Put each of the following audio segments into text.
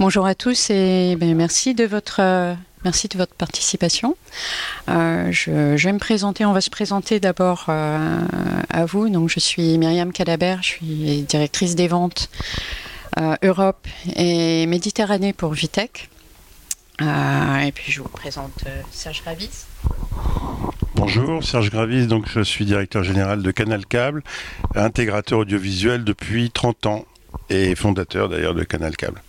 Bonjour à tous et ben, merci de votre euh, Merci de votre participation. Euh, je, vais me présenter, on va se présenter d'abord euh, à vous. Je suis Myriam Calabert, je suis directrice des ventes Europe et Méditerranée pour Vitech. et puis, je vous présente Serge Gravis. Bonjour, Serge Gravis, donc je suis directeur général de Canal Câble, intégrateur audiovisuel depuis 30 ans et fondateur d'ailleurs de Canal Câble.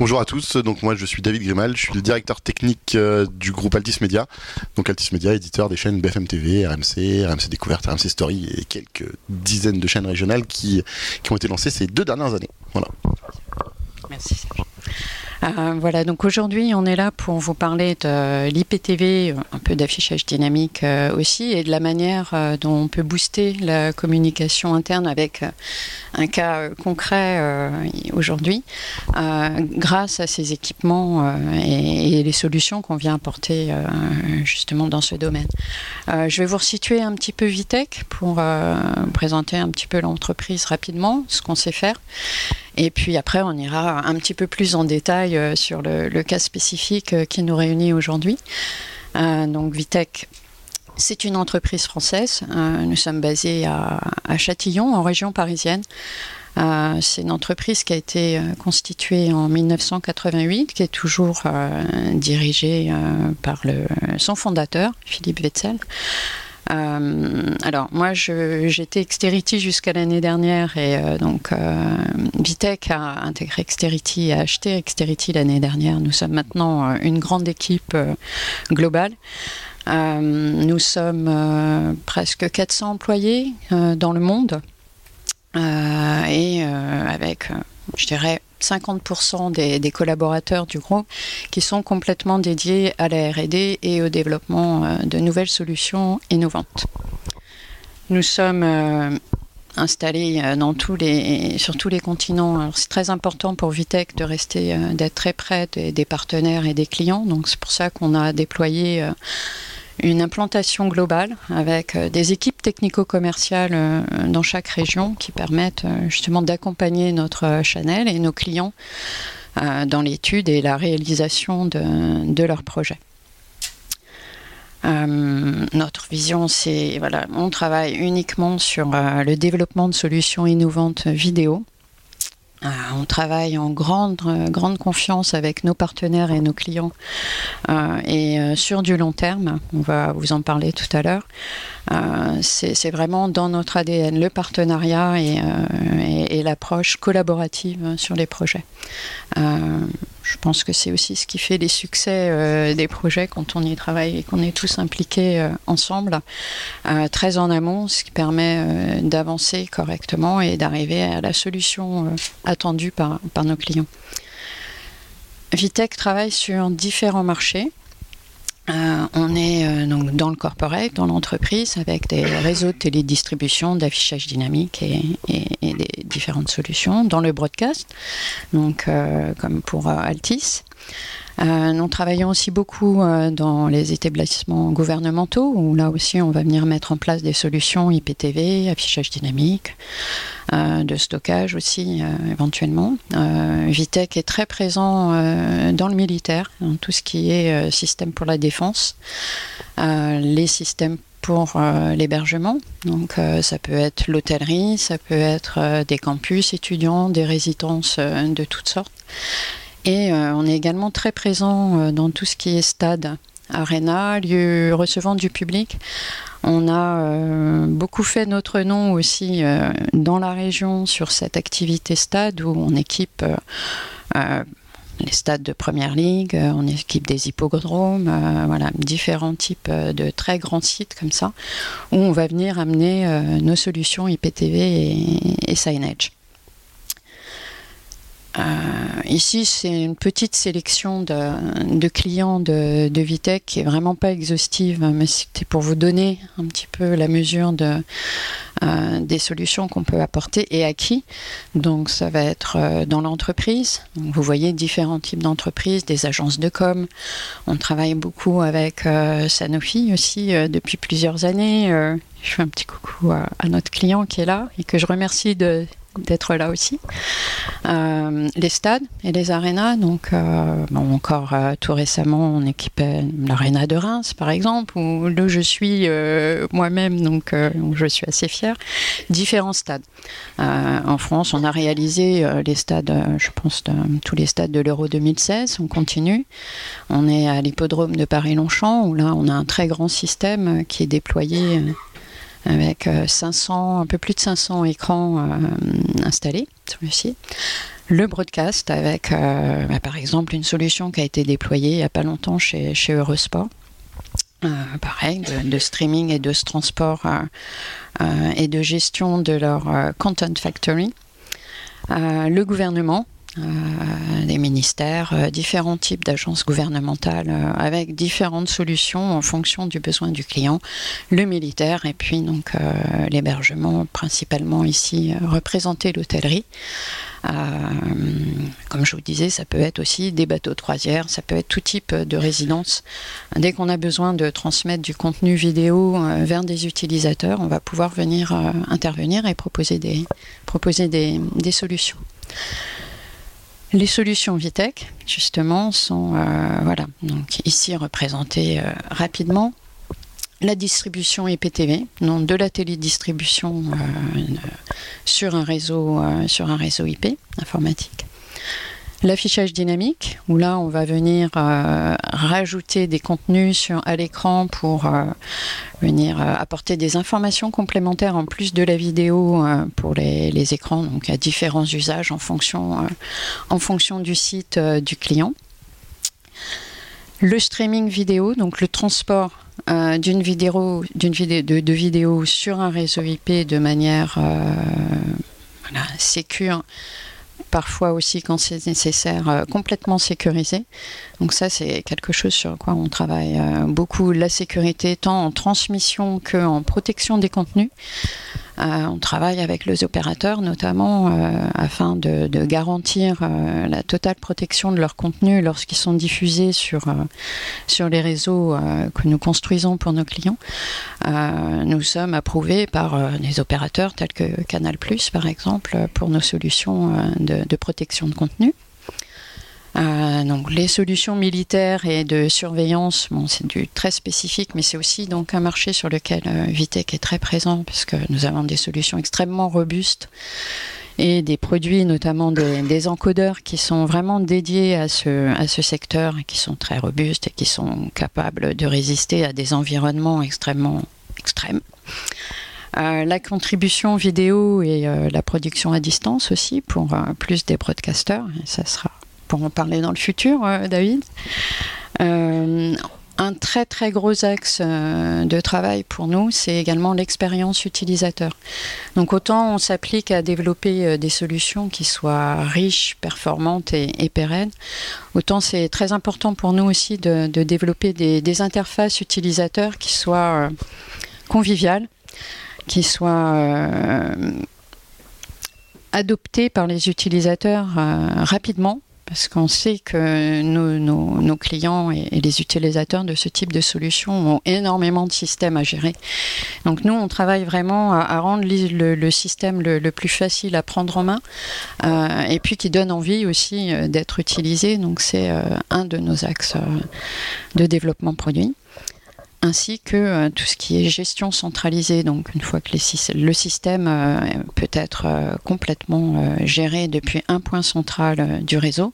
Bonjour à tous, donc moi je suis David Grimal, je suis le directeur technique euh, du groupe Altis Media. Donc Altis Media, éditeur des chaînes BFM TV, RMC, RMC Découverte, RMC Story et quelques dizaines de chaînes régionales qui, qui ont été lancées ces deux dernières années. Voilà. Merci Serge. Euh, voilà, donc aujourd'hui, on est là pour vous parler de l'IPTV, un peu d'affichage dynamique euh, aussi, et de la manière euh, dont on peut booster la communication interne avec un cas concret aujourd'hui, grâce à ces équipements et, les solutions qu'on vient apporter justement dans ce domaine. je vais vous resituer un petit peu Vitech pour présenter un petit peu l'entreprise rapidement, ce qu'on sait faire. Et puis après, on ira un petit peu plus en détail euh, sur le, cas spécifique euh, qui nous réunit aujourd'hui. Euh, donc Vitech, c'est une entreprise française. nous sommes basés à, Châtillon, en région parisienne. c'est une entreprise qui a été constituée en 1988, qui est toujours dirigée par son fondateur, Philippe Wetzel. Euh, alors moi j'étais Exterity jusqu'à l'année dernière et euh, donc euh, Vitech a intégré Exterity et a acheté Exterity l'année dernière. Nous sommes maintenant une grande équipe globale. nous sommes presque 400 employés dans le monde et avec, je dirais, 50% des, collaborateurs du groupe qui sont complètement dédiés à la RD et au développement euh, de nouvelles solutions innovantes. Nous sommes euh, installés euh, sur tous les continents. C'est très important pour Vitech de rester, d'être très près des, des, partenaires et des clients. Donc c'est pour ça qu'on a déployé une implantation globale avec euh, des équipes technico-commerciales euh, dans chaque région qui permettent euh, justement d'accompagner notre Chanel et nos clients dans l'étude et la réalisation de, leurs projets. notre vision, c'est voilà, on travaille uniquement sur le développement de solutions innovantes vidéo on travaille en grande, grande confiance avec nos partenaires et nos clients euh, et euh, sur du long terme. On va vous en parler tout à l'heure. c'est vraiment dans notre ADN le partenariat et l'approche collaborative sur les projets je pense que c'est aussi ce qui fait les succès euh, des projets quand on y travaille et qu'on est tous impliqués euh, ensemble, euh, très en amont, ce qui permet d'avancer correctement et d'arriver à la solution attendue par, nos clients. Vitech travaille sur différents marchés. Euh, on est euh, donc dans le corporate, dans l'entreprise, avec des réseaux de télédistribution, d'affichage dynamique et, des différentes solutions. Dans le broadcast, donc euh, comme pour Altis. Nous travaillons aussi beaucoup dans les établissements gouvernementaux, où là aussi on va venir mettre en place des solutions IPTV, affichage dynamique. Euh, de stockage aussi euh, éventuellement. Euh, Vitech est très présent dans le militaire, dans tout ce qui est système pour la défense, les systèmes pour l'hébergement. Donc ça peut être l'hôtellerie, ça peut être des campus étudiants, des résidences de toutes sortes. Et on est également très présent dans tout ce qui est stade, arena, lieu recevant du public. On a euh, beaucoup fait notre nom aussi euh, dans la région sur cette activité stade où on équipe euh, les stades de première ligue, on équipe des hippodromes, voilà, différents types de très grands sites comme ça, où on va venir amener nos solutions IPTV et, et Signage. Euh, ici, c'est une petite sélection de, clients de, de, Vitech qui est vraiment pas exhaustive, mais c'était pour vous donner un petit peu la mesure euh, des solutions qu'on peut apporter et à qui. Donc, ça va être euh, dans l'entreprise. Vous voyez différents types d'entreprises, des agences de com. On travaille beaucoup avec Sanofi aussi depuis plusieurs années. je fais un petit coucou à, notre client qui est là et que je remercie de d'être là aussi. Euh, les stades et les arénas, donc euh, encore euh, tout récemment, on équipait l'aréna de Reims, par exemple, où je suis moi-même, donc je suis assez fière. Différents stades. en France, on a réalisé les stades, je pense, tous les stades de l'Euro 2016. On continue. On est à l'hippodrome de Paris-Longchamp, où là, on a un très grand système qui est déployé avec 500, euh, un peu plus de 500 écrans euh, installés sur le site. Le broadcast avec, euh, bah, par exemple, une solution qui a été déployée il n'y a pas longtemps chez, chez Eurosport. pareil, de, streaming et de transport et de gestion de leur Content Factory. le gouvernement, des ministères, euh, différents types d'agences gouvernementales euh, avec différentes solutions en fonction du besoin du client, le militaire et puis donc l'hébergement principalement ici représenté l'hôtellerie. comme je vous disais, ça peut être aussi des bateaux de croisière, ça peut être tout type de résidence. Dès qu'on a besoin de transmettre du contenu vidéo vers des utilisateurs, on va pouvoir venir intervenir et proposer des solutions. Les solutions Vitech, justement, sont euh, voilà, donc ici représentées euh, rapidement. La distribution IPTV, donc de la télédistribution euh, sur, un réseau, sur un réseau IP informatique. L'affichage dynamique, où là on va venir euh, rajouter des contenus sur, à l'écran pour euh, venir euh, apporter des informations complémentaires en plus de la vidéo pour les, écrans, donc à différents usages en fonction, du site du client. Le streaming vidéo, donc le transport d'une vidéo, de, de, vidéo sur un réseau IP de manière sécure parfois aussi quand c'est nécessaire euh, complètement sécurisé. Donc ça c'est quelque chose sur quoi on travaille euh, beaucoup, la sécurité tant en transmission qu'en protection des contenus. Euh, on travaille avec les opérateurs notamment euh, afin de, garantir euh, la totale protection de leurs contenus lorsqu'ils sont diffusés sur, les réseaux que nous construisons pour nos clients. nous sommes approuvés par des opérateurs tels que Canal ⁇ par exemple pour nos solutions de protection de contenu. Euh, donc les solutions militaires et de surveillance, bon, c'est du très spécifique, mais c'est aussi donc un marché sur lequel euh, Vitech est très présent parce que nous avons des solutions extrêmement robustes et des produits, notamment des, encodeurs qui sont vraiment dédiés à ce, secteur qui sont très robustes et qui sont capables de résister à des environnements extrêmement extrêmes. Euh, la contribution vidéo et la production à distance aussi pour plus des broadcasters, ça sera pour en parler dans le futur, euh, David. Euh, un très très gros axe euh, de travail pour nous, c'est également l'expérience utilisateur. Donc autant on s'applique à développer des solutions qui soient riches, performantes et, pérennes, autant c'est très important pour nous aussi de, développer des, interfaces utilisateurs qui soient conviviales, qui soient adoptées par les utilisateurs rapidement parce qu'on sait que nos, clients et, les utilisateurs de ce type de solution ont énormément de systèmes à gérer. Donc nous, on travaille vraiment à, rendre le, système le, plus facile à prendre en main euh, et puis qui donne envie aussi euh, d'être utilisé. Donc c'est euh, un de nos axes de développement produit ainsi que euh, tout ce qui est gestion centralisée. Donc une fois que le système euh, peut être euh, complètement géré depuis un point central du réseau,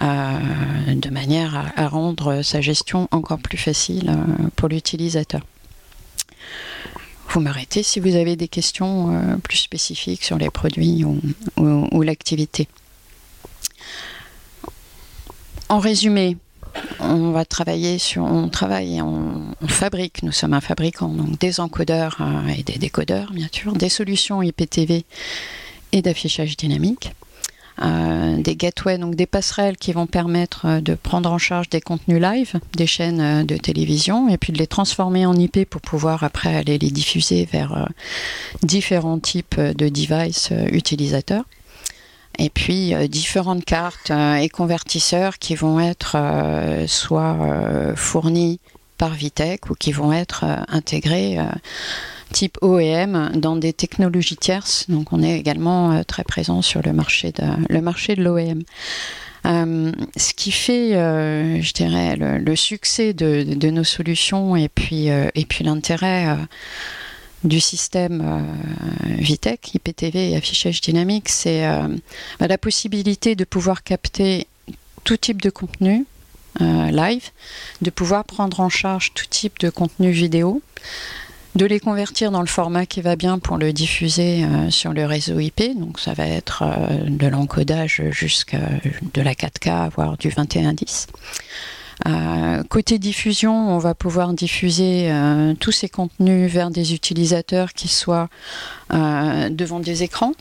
de manière à, rendre sa gestion encore plus facile pour l'utilisateur. Vous m'arrêtez si vous avez des questions plus spécifiques sur les produits ou l'activité. En résumé, on va travailler sur, on travaille, on, fabrique, nous sommes un fabricant, donc des encodeurs euh, et des décodeurs, bien sûr, des solutions IPTV et d'affichage dynamique. Euh, des gateways, donc des passerelles qui vont permettre euh, de prendre en charge des contenus live des chaînes de télévision et puis de les transformer en IP pour pouvoir après aller les diffuser vers différents types de devices utilisateurs et puis euh, différentes cartes euh, et convertisseurs qui vont être euh, soit fournis par Vitech ou qui vont être intégrés type OEM dans des technologies tierces. Donc on est également très présent sur le marché de, l'OEM. ce qui fait, je dirais, le, succès de, de, nos solutions et puis, et puis l'intérêt du système euh, Vitec, IPTV et affichage dynamique, c'est euh, bah, la possibilité de pouvoir capter tout type de contenu euh, live, de pouvoir prendre en charge tout type de contenu vidéo, de les convertir dans le format qui va bien pour le diffuser sur le réseau IP. Donc ça va être de l'encodage jusqu'à de la 4K, voire du 2110. Euh, côté diffusion, on va pouvoir diffuser euh, tous ces contenus vers des utilisateurs qui soient euh, devant des écrans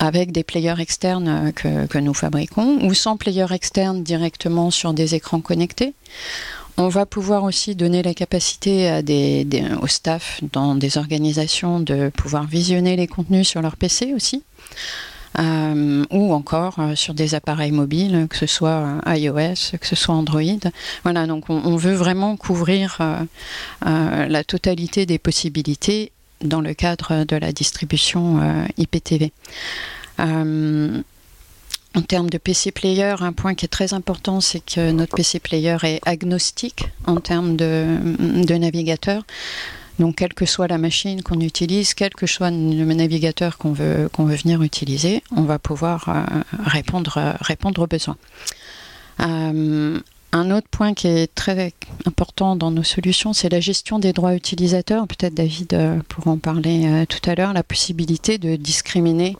avec des players externes que, nous fabriquons ou sans players externes directement sur des écrans connectés. On va pouvoir aussi donner la capacité à des, au staff dans des organisations de pouvoir visionner les contenus sur leur PC aussi. Euh, ou encore euh, sur des appareils mobiles, que ce soit euh, iOS, que ce soit Android. Voilà, donc on, veut vraiment couvrir la totalité des possibilités dans le cadre de la distribution IPTV. En termes de PC player, un point qui est très important, c'est que notre PC player est agnostique en termes de, de navigateur. Donc, quelle que soit la machine qu'on utilise, quel que soit le navigateur qu'on veut, qu'on veut venir utiliser, on va pouvoir euh, répondre, aux besoins. Euh, un autre point qui est très important dans nos solutions, c'est la gestion des droits utilisateurs. Peut-être David euh, pourra en parler tout à l'heure, la possibilité de discriminer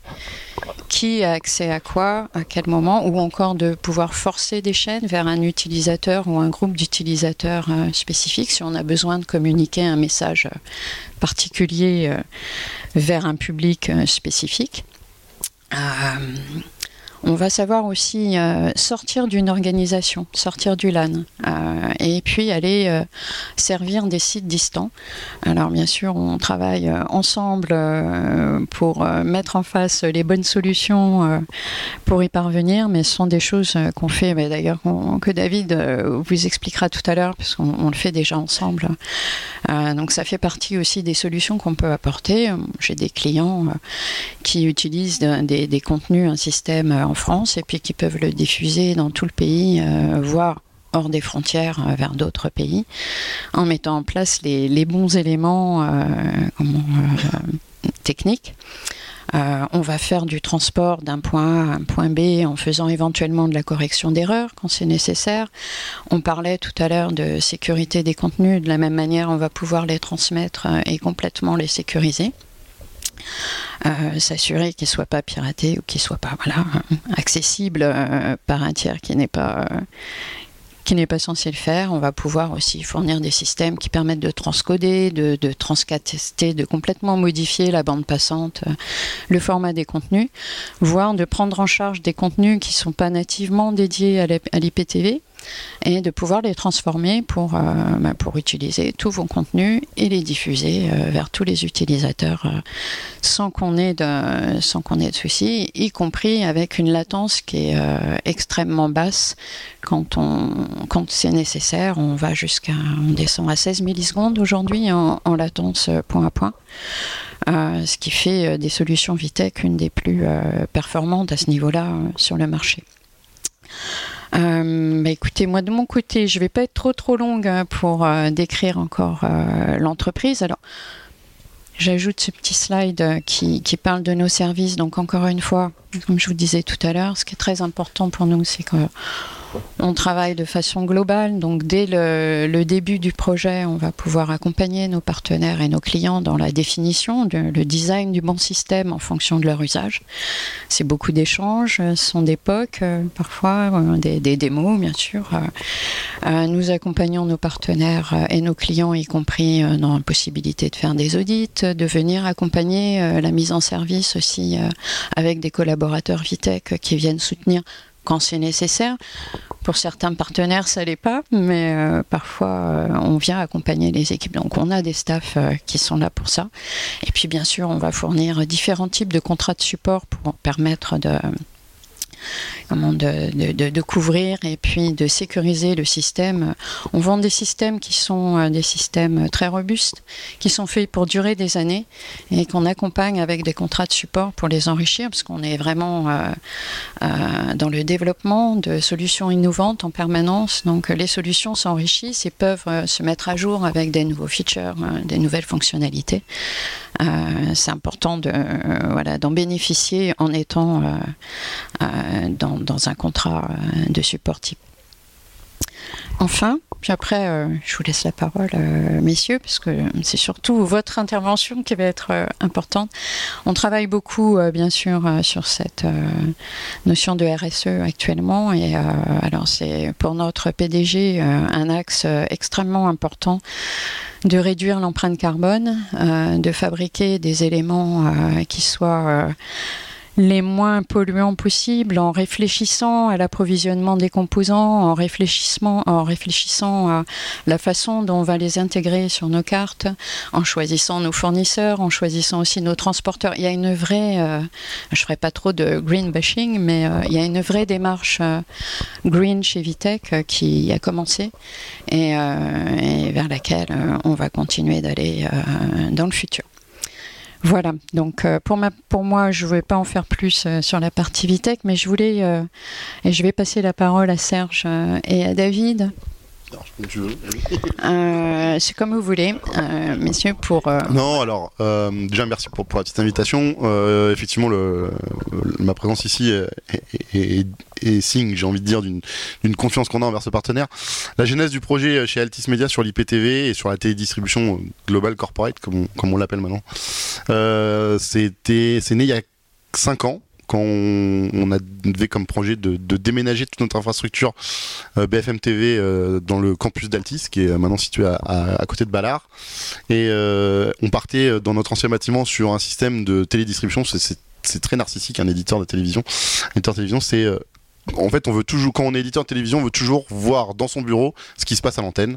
qui a accès à quoi, à quel moment, ou encore de pouvoir forcer des chaînes vers un utilisateur ou un groupe d'utilisateurs euh, spécifiques si on a besoin de communiquer un message particulier vers un public spécifique. On va savoir aussi euh, sortir d'une organisation, sortir du LAN, euh, et puis aller euh, servir des sites distants. Alors bien sûr, on travaille ensemble pour mettre en face les bonnes solutions pour y parvenir, mais ce sont des choses qu'on fait, d'ailleurs que David vous expliquera tout à l'heure, puisqu'on le fait déjà ensemble. donc ça fait partie aussi des solutions qu'on peut apporter. J'ai des clients qui utilisent des, des contenus, un système France et puis qui peuvent le diffuser dans tout le pays, euh, voire hors des frontières euh, vers d'autres pays, en mettant en place les, bons éléments euh, techniques. on va faire du transport d'un point A à un point B en faisant éventuellement de la correction d'erreurs quand c'est nécessaire. On parlait tout à l'heure de sécurité des contenus. De la même manière, on va pouvoir les transmettre et complètement les sécuriser. Euh, s'assurer qu'il ne soit pas piraté ou qu'il ne soit pas voilà, accessible euh, par un tiers qui n'est pas, euh, qui n'est pas censé le faire. On va pouvoir aussi fournir des systèmes qui permettent de transcoder, de, de transcatester, de complètement modifier la bande passante, le format des contenus, voire de prendre en charge des contenus qui ne sont pas nativement dédiés à l'IPTV et de pouvoir les transformer pour, euh, bah, pour utiliser tous vos contenus et les diffuser euh, vers tous les utilisateurs euh, sans qu'on ait de, ait de soucis, y compris avec une latence qui est extrêmement basse quand, quand c'est nécessaire. On va jusqu'à, on descend à 16 millisecondes aujourd'hui en, en, latence point à point. ce qui fait des solutions Vitec une des plus performantes à ce niveau-là sur le marché. Euh, bah écoutez, moi de mon côté, je vais pas être trop trop longue hein, pour euh, décrire encore euh, l'entreprise. Alors, j'ajoute ce petit slide qui, qui, parle de nos services. Donc encore une fois, comme je vous disais tout à l'heure, ce qui est très important pour nous, c'est que on travaille de façon globale, donc dès le, début du projet, on va pouvoir accompagner nos partenaires et nos clients dans la définition, le design du bon système en fonction de leur usage. C'est beaucoup d'échanges, ce sont des POC, euh, parfois euh, des, démos, bien sûr. Euh, nous accompagnons nos partenaires et nos clients, y compris dans la possibilité de faire des audits, de venir accompagner la mise en service aussi avec des collaborateurs Vitech qui viennent soutenir quand c'est nécessaire. Pour certains partenaires, ça l'est pas, mais euh, parfois euh, on vient accompagner les équipes. Donc on a des staffs euh, qui sont là pour ça. Et puis bien sûr, on va fournir différents types de contrats de support pour permettre de comment de, de, couvrir et puis de sécuriser le système. On vend des systèmes qui sont des systèmes très robustes, qui sont faits pour durer des années et qu'on accompagne avec des contrats de support pour les enrichir, parce qu'on est vraiment dans le développement de solutions innovantes en permanence. Donc les solutions s'enrichissent et peuvent se mettre à jour avec des nouveaux features, des nouvelles fonctionnalités. Euh, c'est important de euh, voilà d'en bénéficier en étant euh, dans, dans, un contrat de support type. Enfin, puis après, euh, je vous laisse la parole, euh, messieurs, parce que c'est surtout votre intervention qui va être euh, importante. On travaille beaucoup, bien sûr, sur cette notion de RSE actuellement. Et alors, c'est pour notre PDG un axe extrêmement important de réduire l'empreinte carbone, de fabriquer des éléments qui soient les moins polluants possibles en réfléchissant à l'approvisionnement des composants, en, réfléchissant, en réfléchissant à la façon dont on va les intégrer sur nos cartes, en choisissant nos fournisseurs, en choisissant aussi nos transporteurs. Il y a une vraie, euh, je ne ferai pas trop de green bashing, mais euh, il y a une vraie démarche euh, green chez Vitech qui a commencé et vers laquelle on va continuer d'aller dans le futur. Voilà, donc euh, pour, ma, pour moi, je ne vais pas en faire plus euh, sur la partie Vitech, mais je voulais, euh, et je vais passer la parole à Serge et à David. Euh, c'est comme vous voulez, euh, messieurs, pour. Euh, non, alors, déjà merci pour, la petite invitation. effectivement, le, ma présence ici est, signe, j'ai envie de dire, d'une confiance qu'on a envers ce partenaire. La genèse du projet chez Altis Media sur l'IPTV et sur la télédistribution globale corporate, comme on, comme on l'appelle maintenant, c'était, c'est né il y a 5 ans on, avait comme projet de, déménager toute notre infrastructure euh, BFM TV euh, dans le campus d'Altis, qui est maintenant situé à, côté de Ballard. Et euh, on partait dans notre ancien bâtiment sur un système de télédistribution. C'est très narcissique, un éditeur de télévision. Éditeur de télévision, c'est en fait, on veut toujours, quand on est éditeur de télévision, on veut toujours voir dans son bureau ce qui se passe à l'antenne.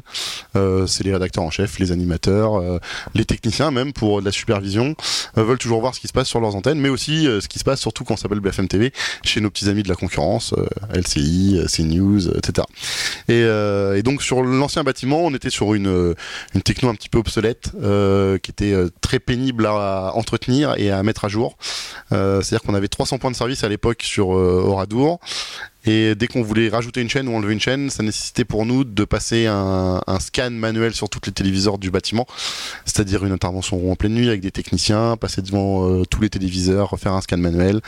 Euh, c'est les rédacteurs en chef, les animateurs, euh, les techniciens même pour de la supervision euh, veulent toujours voir ce qui se passe sur leurs antennes, mais aussi ce qui se passe surtout quand on s'appelle BFM TV chez nos petits amis de la concurrence, LCI, CNews, etc. Et, et, donc sur l'ancien bâtiment, on était sur une, une techno un petit peu obsolète qui était très pénible à entretenir et à mettre à jour. C'est-à-dire qu'on avait 300 points de service à l'époque sur Oradour. Et dès qu'on voulait rajouter une chaîne ou enlever une chaîne, ça nécessitait pour nous de passer un, scan manuel sur tous les téléviseurs du bâtiment, c'est-à-dire une intervention en pleine nuit avec des techniciens, passer devant euh, tous les téléviseurs, refaire un scan manuel.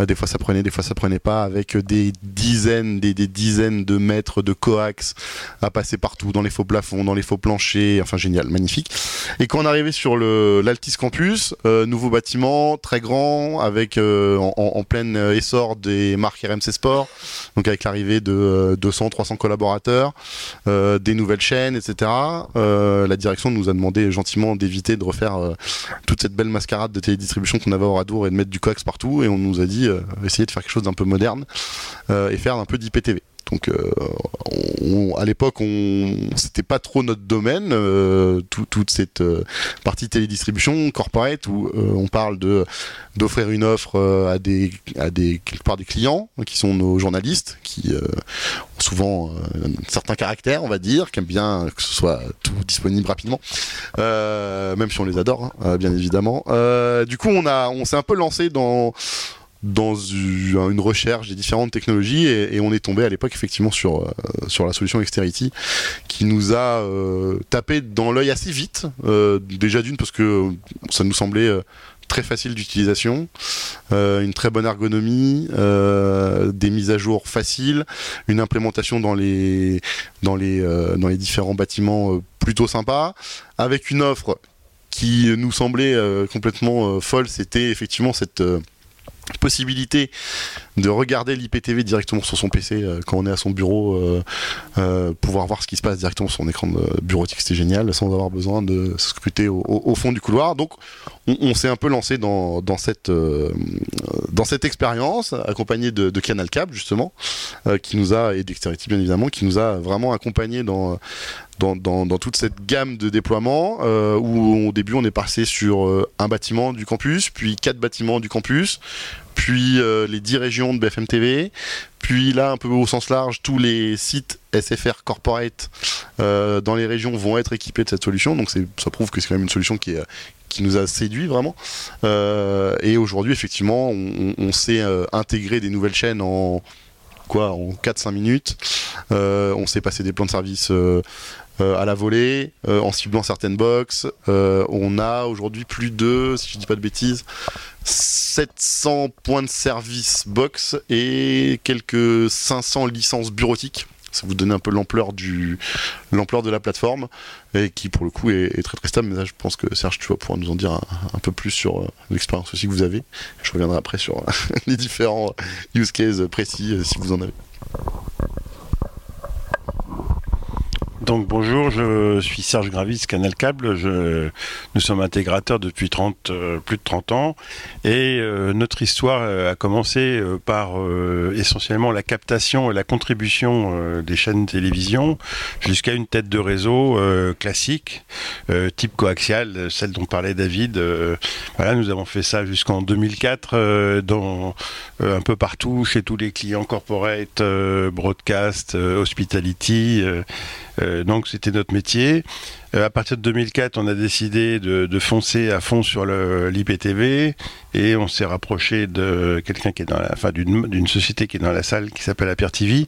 Euh, des fois ça prenait, des fois ça prenait pas, avec des dizaines, des, dizaines de mètres de coax à passer partout, dans les faux plafonds, dans les faux planchers, enfin génial, magnifique. Et quand on arrivait sur l'Altis Campus, euh, nouveau bâtiment, très grand, avec en, en plein essor des marques RMC Sport, donc avec l'arrivée de 200, euh, 300 collaborateurs, euh, des nouvelles chaînes, etc. Euh, la direction nous a demandé gentiment d'éviter de refaire toute cette belle mascarade de télédistribution qu'on avait au Radour et de mettre du coax partout. Et on nous a dit essayer de faire quelque chose d'un peu moderne et faire un peu d'IPTV. Donc euh, à l'époque, c'était pas trop notre domaine, euh, toute cette euh, partie télédistribution corporate où on parle d'offrir une offre à des à des quelque part des clients qui sont nos journalistes qui ont souvent certains caractères, on va dire, qui aiment bien que ce soit tout disponible rapidement, même si on les adore, hein, bien évidemment. du coup, on a on s'est un peu lancé dans dans une recherche des différentes technologies et, on est tombé à l'époque effectivement sur, euh, sur la solution Exterity qui nous a euh, tapé dans l'œil assez vite, euh, déjà d'une parce que ça nous semblait très facile d'utilisation, une très bonne ergonomie, des mises à jour faciles, une implémentation dans les, dans les, dans les différents bâtiments plutôt sympa, avec une offre qui nous semblait complètement folle, c'était effectivement cette possibilité de regarder l'IPTV directement sur son PC euh, quand on est à son bureau, euh, euh, pouvoir voir ce qui se passe directement sur son écran de bureautique, c'était génial, sans avoir besoin de se scruter au, fond du couloir. Donc on, s'est un peu lancé dans, cette, dans cette expérience, accompagné de, Canal Cap justement, qui nous a, et Dexterity bien évidemment, qui nous a vraiment accompagné dans, dans, toute cette gamme de déploiement où au début on est passé sur un bâtiment du campus, puis quatre bâtiments du campus, puis les 10 régions de BFM TV, puis là, un peu au sens large, tous les sites SFR Corporate dans les régions vont être équipés de cette solution. Donc ça prouve que c'est quand même une solution qui nous a séduit vraiment. et aujourd'hui, effectivement, on, on sait intégrer des nouvelles chaînes en quoi en 4-5 minutes. Euh, on s'est passé des plans de service euh, euh, à la volée, en ciblant certaines box. on a aujourd'hui plus de, si je dis pas de bêtises, 700 points de service box et quelques 500 licences bureautiques. Ça vous donne un peu l'ampleur du l'ampleur de la plateforme et qui pour le coup est, très très stable. Mais là je pense que Serge tu vas pouvoir nous en dire un, peu plus sur euh, l'expérience aussi que vous avez. Je reviendrai après sur les différents use cases précis euh, si vous en avez Donc bonjour, je suis Serge Gravis, Canal Câble. Je, nous sommes intégrateurs depuis 30, euh, plus de 30 ans et euh, notre histoire euh, a commencé par essentiellement la captation et la contribution des chaînes de télévision jusqu'à une tête de réseau classique, type coaxial, celle dont parlait David. voilà, nous avons fait ça jusqu'en 2004 dans un peu partout chez tous les clients corporate, broadcast, hospitality. Euh, donc c'était notre métier. Euh, à partir de 2004, on a décidé de, foncer à fond sur l'IPTV et on s'est rapproché de quelqu'un qui est dans la, enfin d'une société qui est dans la salle qui s'appelle Aper TV.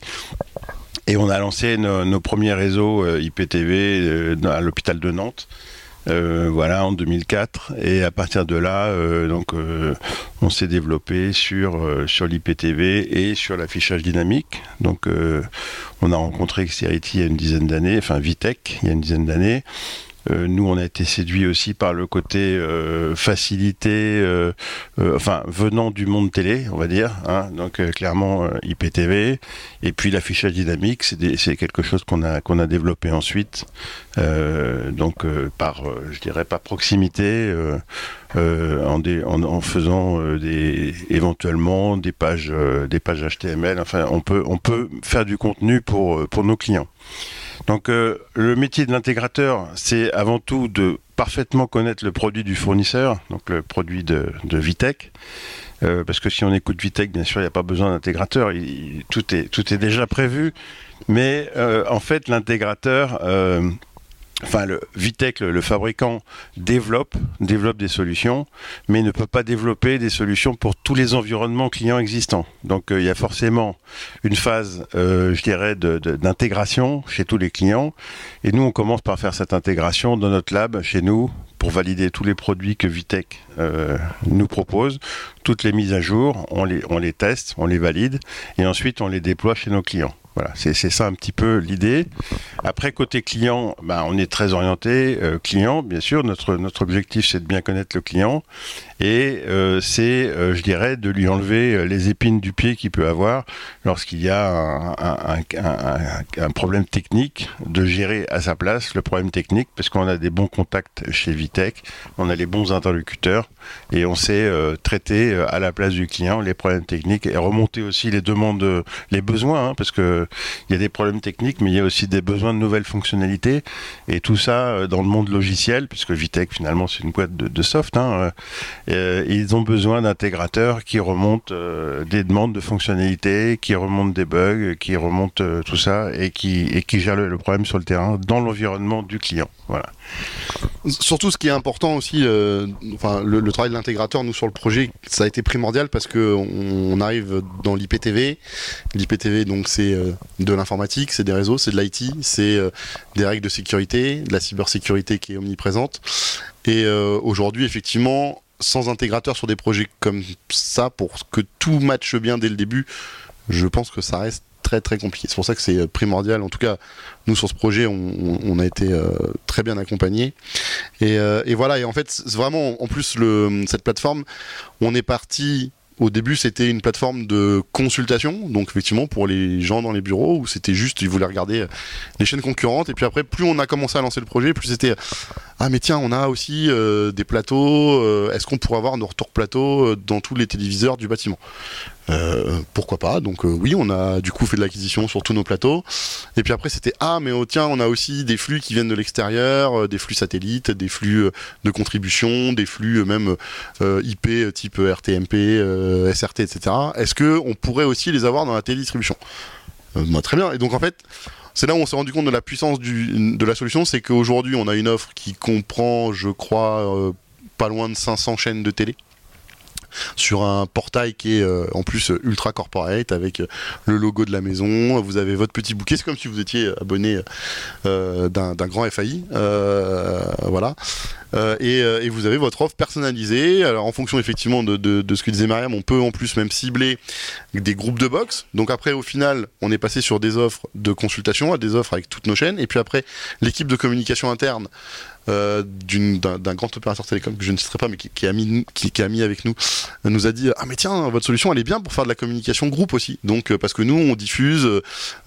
Et on a lancé nos, premiers réseaux euh, IPTV à l'hôpital de Nantes. Euh, voilà, en 2004. Et à partir de là, euh, donc, euh, on s'est développé sur, sur l'IPTV et sur l'affichage dynamique. Donc, on a rencontré Xerity il y a une dizaine d'années, enfin Vitech il y a une dizaine d'années. Euh, nous, on a été séduits aussi par le côté euh, facilité, euh, enfin venant du monde télé, on va dire. Hein. donc clairement IPTV. Et puis l'affichage dynamique, c'est quelque chose qu'on a qu'on a développé ensuite. donc par, je dirais proximité. en, faisant éventuellement des pages, des pages HTML. Enfin, on peut, on peut faire du contenu pour, pour nos clients. Donc euh, le métier de l'intégrateur, c'est avant tout de parfaitement connaître le produit du fournisseur, donc le produit de, Vitech. Euh, parce que si on écoute Vitech, bien sûr, il n'y a pas besoin d'intégrateur, tout, est, tout est déjà prévu. Mais euh, en fait, l'intégrateur, enfin le Vitech, le, fabricant, développe, développe des solutions, mais ne peut pas développer des solutions pour tous les environnements clients existants. Donc euh, il y a forcément une phase, euh, je dirais, d'intégration chez tous les clients. Et nous, on commence par faire cette intégration dans notre lab, chez nous, pour valider tous les produits que Vitech euh, nous propose, toutes les mises à jour, on les teste, on les valide, et ensuite on les déploie chez nos clients. Voilà, c'est ça un petit peu l'idée. Après, côté client, ben, on est très orienté euh, client, bien sûr. Notre, notre objectif, c'est de bien connaître le client. Et euh, c'est, euh, je dirais, de lui enlever les épines du pied qu'il peut avoir lorsqu'il y a un, un, problème technique, de gérer à sa place le problème technique, parce qu'on a des bons contacts chez Vitech, on a les bons interlocuteurs, et on sait traiter à la place du client les problèmes techniques et remonter aussi les demandes, les besoins, hein, parce que il y a des problèmes techniques, mais il y a aussi des besoins de nouvelles fonctionnalités. Et tout ça euh, dans le monde logiciel, puisque Vitech finalement c'est une boîte de, soft. Hein, euh, euh, ils ont besoin d'intégrateurs qui remontent des demandes de fonctionnalités, qui remontent des bugs, qui remontent tout ça et qui, et qui gèrent le, problème sur le terrain dans l'environnement du client. Voilà. Surtout, ce qui est important aussi, enfin, le, travail de l'intégrateur, nous sur le projet, ça a été primordial parce que on, arrive dans l'IPTV. L'IPTV, donc, c'est de l'informatique, c'est des réseaux, c'est de l'IT, c'est euh, des règles de sécurité, de la cybersécurité qui est omniprésente. Et euh, aujourd'hui, effectivement, sans intégrateur sur des projets comme ça, pour que tout matche bien dès le début, je pense que ça reste très très compliqué. C'est pour ça que c'est primordial. En tout cas, nous sur ce projet, on, a été euh, très bien accompagnés. Et, et, voilà. Et en fait, vraiment, en plus, cette plateforme, on est parti au début, c'était une plateforme de consultation, donc effectivement pour les gens dans les bureaux, où c'était juste, ils voulaient regarder les chaînes concurrentes. Et puis après, plus on a commencé à lancer le projet, plus c'était ah mais tiens, on a aussi des plateaux. Est-ce qu'on pourrait avoir nos retours plateaux dans tous les téléviseurs du bâtiment? Euh, pourquoi pas? Donc euh, oui, on a du coup fait de l'acquisition sur tous nos plateaux. Et puis après c'était ah mais oh, tiens on a aussi des flux qui viennent de l'extérieur, euh, des flux satellites, des flux de contribution, des flux même IP type RTMP, SRT, etc. Est-ce que on pourrait aussi les avoir dans la télédistribution? Bah, Très bien. Et donc en fait c'est là où on s'est rendu compte de la puissance de la solution, c'est qu'aujourd'hui on a une offre qui comprend, je crois, pas loin de 500 chaînes de télé sur un portail qui est euh, en plus ultra corporate avec euh, le logo de la maison. Vous avez votre petit bouquet, c'est comme si vous étiez abonné euh, d'un grand FAI. voilà. et, vous avez votre offre personnalisée. Alors en fonction effectivement de, de, ce que disait Mariam, on peut en plus même cibler des groupes de box. Donc après au final, on est passé sur des offres de consultation, à des offres avec toutes nos chaînes. Et puis après, l'équipe de communication interne euh, d'un grand opérateur télécom que je ne citerai pas, mais qui, qui, a mis, qui, avec nous, euh, nous a dit ah mais tiens votre solution elle est bien pour faire de la communication groupe aussi. Donc euh, parce que nous on diffuse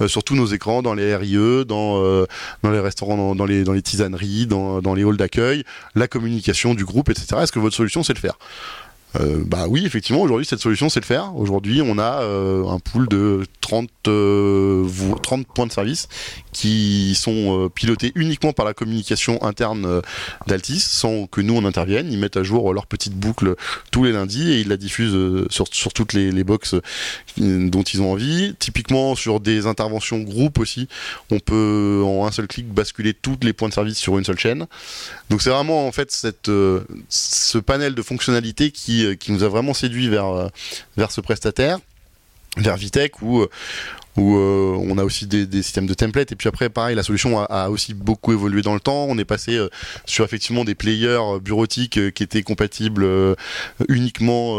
sur tous nos écrans dans les RIE, dans dans les restaurants, dans, les dans les tisaneries, dans, dans les halls d'accueil, la communication du groupe, etc. Est-ce que votre solution c'est le faire? Euh, bah oui, effectivement, aujourd'hui, cette solution, c'est le faire. Aujourd'hui, on a euh, un pool de 30, 30 euh, points de service qui sont pilotés uniquement par la communication interne d'Altis, sans que nous, on intervienne. Ils mettent à jour leur petite boucle tous les lundis et ils la diffusent sur, sur toutes les, les box dont ils ont envie. Typiquement, sur des interventions groupe aussi, on peut, en un seul clic, basculer tous les points de service sur une seule chaîne. Donc c'est vraiment, en fait, cette, ce panel de fonctionnalités qui euh, qui, nous a vraiment séduit vers, euh, vers ce prestataire, vers Vitech, où, où euh, on a aussi des, systèmes de templates. Et puis après pareil la solution a, aussi beaucoup évolué dans le temps. On est passé sur effectivement des players bureautiques qui étaient compatibles uniquement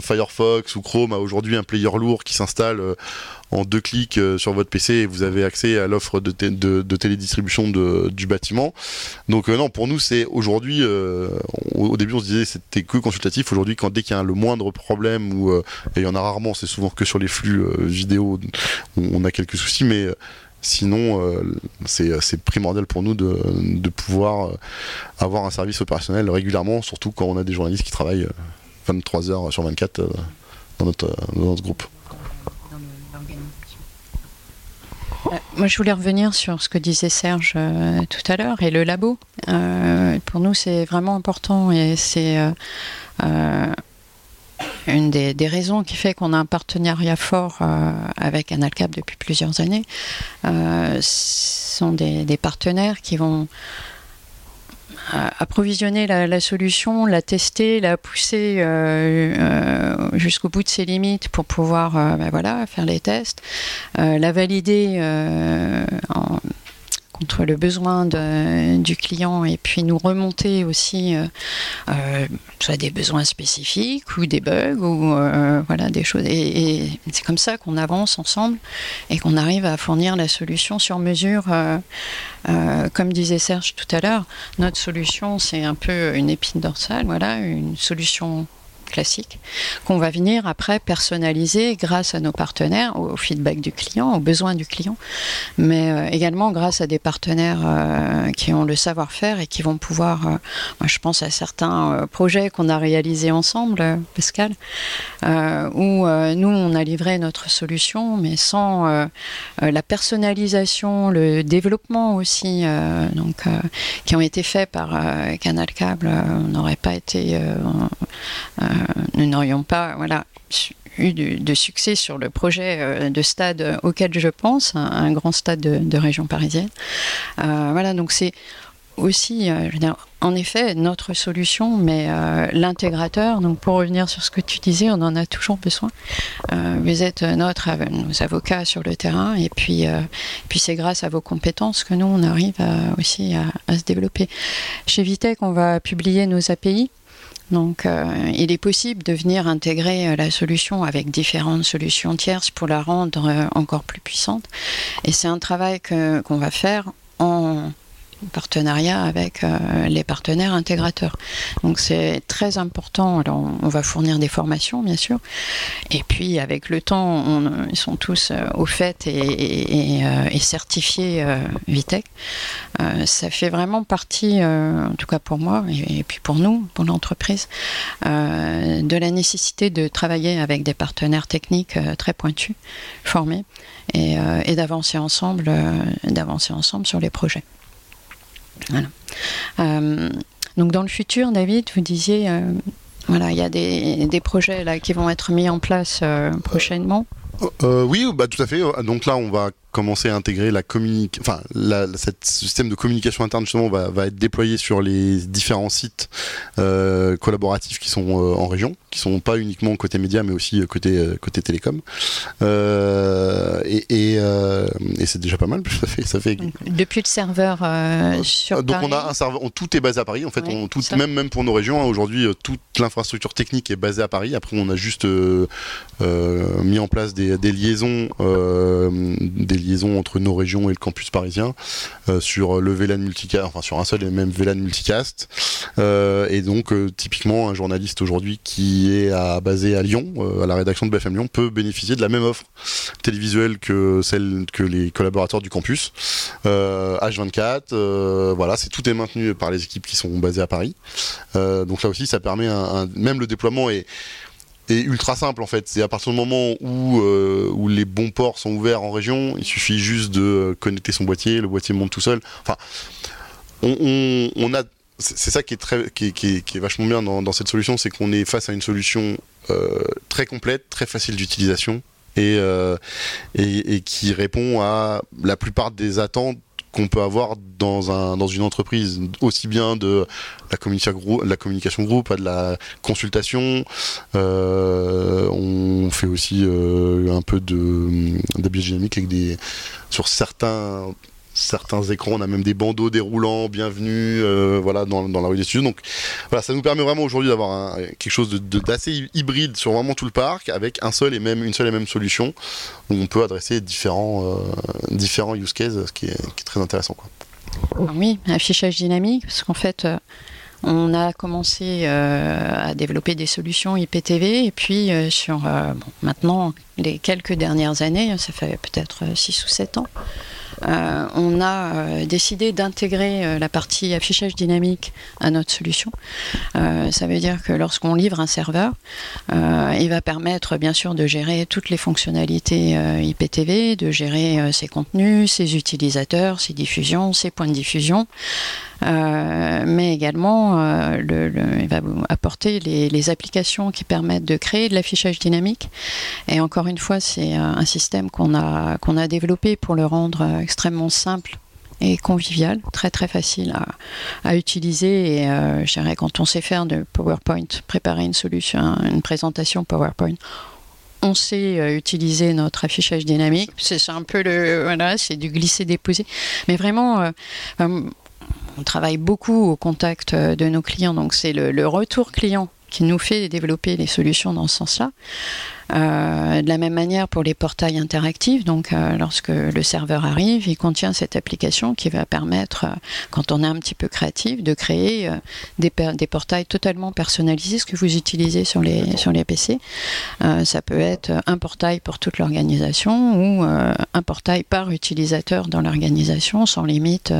Firefox ou Chrome à aujourd'hui un player lourd qui s'installe en deux clics euh, sur votre PC et vous avez accès à l'offre de, télédistribution du bâtiment. Donc euh, non, pour nous c'est aujourd'hui, euh, au début on se disait c'était que consultatif. Aujourd'hui, dès qu'il y a le moindre problème ou et il y en a rarement, c'est souvent que sur les flux vidéo, on, a quelques soucis, mais Sinon, c'est primordial pour nous de, pouvoir avoir un service opérationnel régulièrement, surtout quand on a des journalistes qui travaillent 23 heures sur 24 dans notre, dans notre groupe. Euh, moi, je voulais revenir sur ce que disait Serge euh, tout à l'heure et le labo. Euh, pour nous, c'est vraiment important et c'est une des, raisons qui fait qu'on a un partenariat fort avec Analcap depuis plusieurs années. ce sont des, partenaires qui vont approvisionner la, solution, la tester, la pousser euh, euh, jusqu'au bout de ses limites pour pouvoir euh, ben voilà, faire les tests, la valider en contre le besoin du client et puis nous remonter aussi euh, euh, soit des besoins spécifiques ou des bugs ou euh, voilà des choses. Et, c'est comme ça qu'on avance ensemble et qu'on arrive à fournir la solution sur mesure comme disait Serge tout à l'heure. Notre solution c'est un peu une épine dorsale voilà une solution classique, qu'on va venir après personnaliser grâce à nos partenaires, au feedback du client, aux besoins du client, mais euh, également grâce à des partenaires euh, qui ont le savoir-faire et qui vont pouvoir, euh, moi je pense à certains projets qu'on a réalisés ensemble, Pascal, où nous on a livré notre solution, mais sans la personnalisation, le développement aussi, donc qui ont été faits par Canal Câble, on n'aurait pas été nous n'aurions pas voilà, eu de, succès sur le projet euh, de stade auquel je pense, un, grand stade de, région parisienne. Euh, voilà, donc c'est aussi, euh, en effet, notre solution, mais l'intégrateur. Donc, pour revenir sur ce que tu disais, on en a toujours besoin. vous êtes notre, nos avocats sur le terrain, et puis, puis c'est grâce à vos compétences que nous, on arrive aussi à, se développer. Chez Vitech, on va publier nos API. Donc, euh, il est possible de venir intégrer euh, la solution avec différentes solutions tierces pour la rendre euh, encore plus puissante. Et c'est un travail qu'on va faire en partenariat avec les partenaires intégrateurs. Donc c'est très important. Alors on va fournir des formations bien sûr, et puis avec le temps, ils sont tous au fait et, certifiés Vitech. ça fait vraiment partie, en tout cas pour moi et, puis pour nous, pour l'entreprise, de la nécessité de travailler avec des partenaires techniques très pointus, formés, et, d'avancer ensemble, d'avancer ensemble sur les projets. Euh, donc dans le futur, David, vous disiez, euh, voilà, il y a des, projets là qui vont être mis en place euh, prochainement. oui, bah, tout à fait. Donc là, on va commencer à intégrer la communication, enfin, ce système de communication interne justement va, va, être déployé sur les différents sites euh, collaboratifs qui sont euh, en région, qui sont pas uniquement côté média, mais aussi euh, côté côté télécom. et, et, c'est déjà pas mal. Ça fait, ça fait. Depuis le serveur sur Donc on a un serveur, tout est basé à Paris. En fait, on, tout, même même pour nos régions, hein, aujourd'hui, toute l'infrastructure technique est basée à Paris. Après, on a juste mis en place des, des liaisons, des liaison entre nos régions et le campus parisien euh, sur le VLAN multicast, enfin sur un seul et même VLAN multicast. Euh, et donc euh, typiquement un journaliste aujourd'hui qui est à, basé à Lyon, à la rédaction de BFM Lyon, peut bénéficier de la même offre télévisuelle que celle que les collaborateurs du campus. H24, voilà, c'est tout est maintenu par les équipes qui sont basées à Paris. donc là aussi, ça permet même le déploiement est est ultra simple en fait. C'est à partir du moment où, euh, où les bons ports sont ouverts en région, il suffit juste de connecter son boîtier, le boîtier monte tout seul. Enfin, on, a. C'est ça qui est, très, vachement bien dans, cette solution, c'est qu'on est face à une solution euh, très complète, très facile d'utilisation euh, et, qui répond à la plupart des attentes qu'on peut avoir dans, un, dans une entreprise, aussi bien de la communication, la communication groupe à de la consultation. Euh, on fait aussi euh, un peu de, de biodynamique avec des, sur certains certains écrans, on a même des bandeaux déroulants, bienvenue, euh, voilà, dans, la rue des studios. Donc voilà, ça nous permet vraiment aujourd'hui d'avoir quelque chose d'assez hybride sur vraiment tout le parc, avec un seul et même, une seule et même solution, où on peut adresser différents, euh, différents use cases, ce qui est, très intéressant. Ah oui, affichage dynamique, parce qu'en fait, euh, on a commencé à développer des solutions IPTV et puis sur maintenant les quelques dernières années, ça fait peut-être 6 ou 7 ans, euh, on a euh, décidé d'intégrer euh, la partie affichage dynamique à notre solution. ça veut dire que lorsqu'on livre un serveur, il va permettre bien sûr de gérer toutes les fonctionnalités IPTV, de gérer ses contenus, ses utilisateurs, ses diffusions, ses points de diffusion. Euh, mais également euh, il va apporter les, applications qui permettent de créer de l'affichage dynamique. Et encore une fois, c'est un système qu'on a, qu'on a développé pour le rendre extrêmement simple et convivial, très très facile à, utiliser. Et euh, je dirais, quand on sait faire de PowerPoint, préparer une solution, une présentation PowerPoint, on sait utiliser notre affichage dynamique. C'est un peu le voilà, c'est du glisser déposer. Mais vraiment, on travaille beaucoup au contact euh, de nos clients, donc c'est le, retour client qui nous fait développer les solutions dans ce sens-là. Euh, de la même manière pour les portails interactifs, donc euh, lorsque le serveur arrive, il contient cette application qui va permettre, euh, quand on est un petit peu créatif, de créer des, des, portails totalement personnalisés, ce que vous utilisez sur les, sur les PC. ça peut être un portail pour toute l'organisation ou un portail par utilisateur dans l'organisation sans limite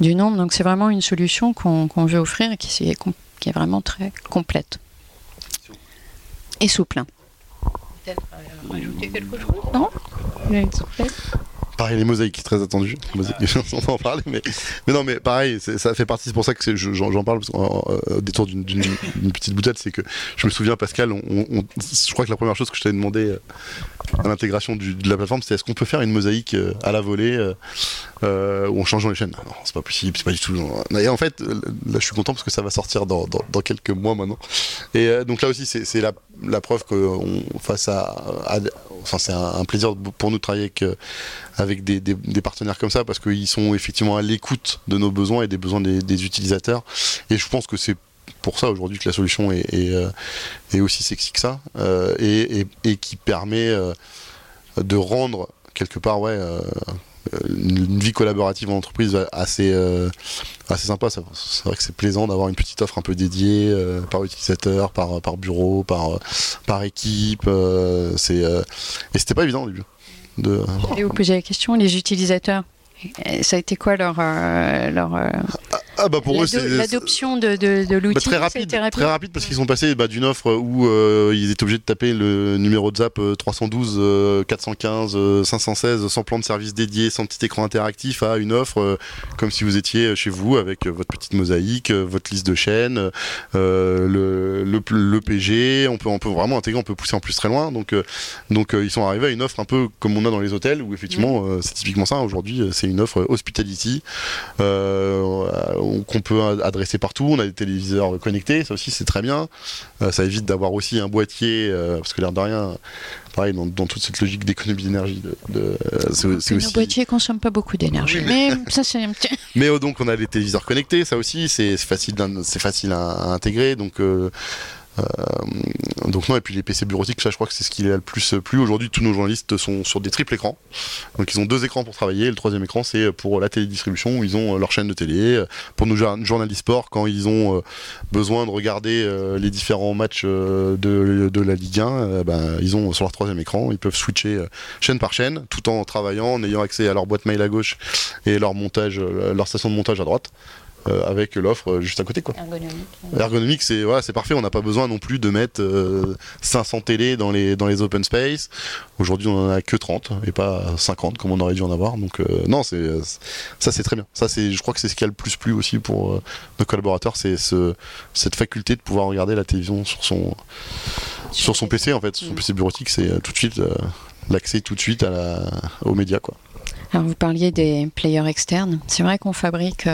du nombre. Donc c'est vraiment une solution qu'on veut offrir et qui est, qui est vraiment très complète et souple. Hein peut-être euh, rajouter quelque chose Non Pareil, les mosaïques, très attendu. Mosaïques, on va en parler, mais, mais non, mais pareil, ça fait partie, c'est pour ça que j'en parle au détour d'une petite boutade, c'est que je me souviens, Pascal, on, je crois que la première chose que je t'avais demandé euh, à l'intégration de la plateforme, c'est est-ce qu'on peut faire une mosaïque euh, à la volée euh, où on change les chaînes Non, c'est pas possible, c'est pas du tout. Et en fait, là, je suis content parce que ça va sortir dans, quelques mois maintenant. Et donc là aussi, c'est la, preuve que face à, enfin, c'est un, plaisir pour nous de travailler avec avec des, partenaires comme ça parce qu'ils sont effectivement à l'écoute de nos besoins et des besoins des, utilisateurs. Et je pense que c'est pour ça aujourd'hui que la solution est, euh, aussi sexy que ça euh, et, qui permet euh, de rendre quelque part ouais une vie collaborative en entreprise assez, assez sympa. C'est vrai que c'est plaisant d'avoir une petite offre un peu dédiée par utilisateur, par, par bureau, par, par équipe. c'est et c'était pas évident au début. De... Et vous posez la question, les utilisateurs ça a été quoi leur, leur ah bah pour eux c'est l'adoption de, de, de l'outil. Bah, très rapide, très rapide parce qu'ils sont passés bah, d'une offre où euh, ils étaient obligés de taper le numéro de Zap 312 415 516 sans plan de service dédié, sans petit écran interactif à une offre euh, comme si vous étiez chez vous avec votre petite mosaïque, euh, votre liste de chaînes, le, le, PG. On peut, on peut vraiment intégrer, on peut pousser en plus très loin. Donc, donc ils sont arrivés à une offre un peu comme on a dans les hôtels où effectivement mmh. c'est typiquement ça. Aujourd'hui c'est une offre hospitality qu'on peut adresser partout. On a des téléviseurs connectés, ça aussi c'est très bien. Euh, ça évite d'avoir aussi un boîtier, euh, parce que l'air de rien, pareil, dans, toute cette logique d'économie d'énergie, de, euh, c'est aussi... Nos boîtiers consomment pas beaucoup d'énergie, mais, ça c'est un petit... Mais donc on a des téléviseurs connectés, ça aussi, c'est facile, c'est facile à, intégrer, donc euh, donc non, et puis les PC bureautiques, ça je crois que c'est ce qui est le plus plu. Aujourd'hui, tous nos journalistes sont sur des triples écrans. Donc ils ont deux écrans pour travailler. Le troisième écran, c'est pour la télédistribution où ils ont leur chaîne de télé. Pour nos journalistes sport, quand ils ont euh, besoin de regarder euh, les différents matchs de, la Ligue 1, ben, ils ont sur leur troisième écran, ils peuvent switcher chaîne par chaîne tout en travaillant, en ayant accès à leur boîte mail à gauche et leur montage, leur station de montage à droite. Euh, avec l'offre euh, juste à côté. Quoi. Ergonomique. Ergonomique, c'est voilà, parfait. On n'a pas besoin non plus de mettre 500 euh, télé dans les, dans les open space. Aujourd'hui, on en a que 30 et pas 50 comme on aurait dû en avoir. Donc non, c'est ça c'est très bien. Ça c'est, je crois que c'est ce qui a le plus plu aussi pour nos collaborateurs, c'est ce, cette faculté de pouvoir regarder la télévision sur son sur son PC en fait, son mm. PC bureautique, c'est tout de suite l'accès tout de suite à la, aux médias quoi. Alors vous parliez des players externes. C'est vrai qu'on fabrique